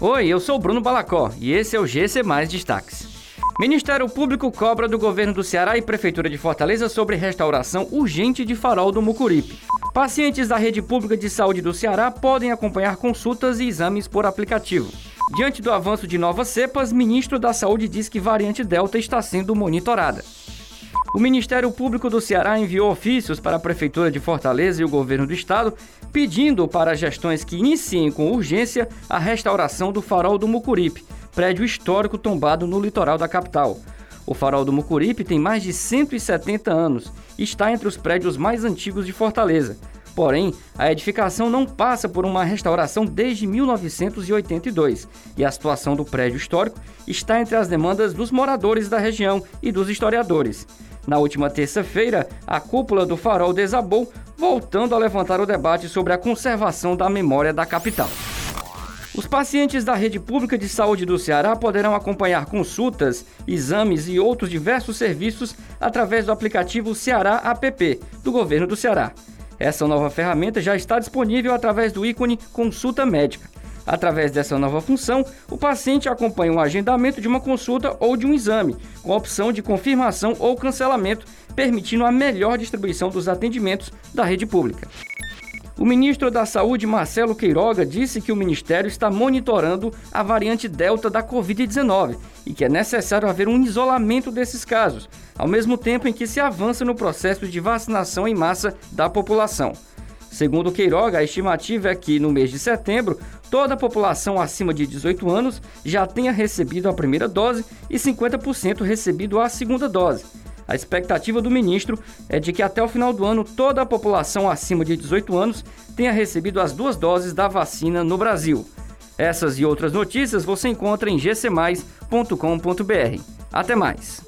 Oi, eu sou Bruno Balacó e esse é o GC Mais Destaques. Ministério Público cobra do governo do Ceará e Prefeitura de Fortaleza sobre restauração urgente de farol do Mucuripe. Pacientes da rede pública de saúde do Ceará podem acompanhar consultas e exames por aplicativo. Diante do avanço de novas cepas, ministro da Saúde diz que variante Delta está sendo monitorada. O Ministério Público do Ceará enviou ofícios para a Prefeitura de Fortaleza e o governo do estado pedindo para gestões que iniciem com urgência a restauração do farol do Mucuripe, prédio histórico tombado no litoral da capital. O farol do Mucuripe tem mais de 170 anos e está entre os prédios mais antigos de Fortaleza. Porém, a edificação não passa por uma restauração desde 1982 e a situação do prédio histórico está entre as demandas dos moradores da região e dos historiadores. Na última terça-feira, a cúpula do farol desabou, voltando a levantar o debate sobre a conservação da memória da capital. Os pacientes da rede pública de saúde do Ceará poderão acompanhar consultas, exames e outros diversos serviços através do aplicativo Ceará App do governo do Ceará. Essa nova ferramenta já está disponível através do ícone Consulta Médica. Através dessa nova função, o paciente acompanha o agendamento de uma consulta ou de um exame, com a opção de confirmação ou cancelamento, permitindo a melhor distribuição dos atendimentos da rede pública. O ministro da Saúde, Marcelo Queiroga, disse que o ministério está monitorando a variante Delta da Covid-19 e que é necessário haver um isolamento desses casos, ao mesmo tempo em que se avança no processo de vacinação em massa da população. Segundo Queiroga, a estimativa é que no mês de setembro toda a população acima de 18 anos já tenha recebido a primeira dose e 50% recebido a segunda dose. A expectativa do ministro é de que até o final do ano toda a população acima de 18 anos tenha recebido as duas doses da vacina no Brasil. Essas e outras notícias você encontra em gcmais.com.br. Até mais!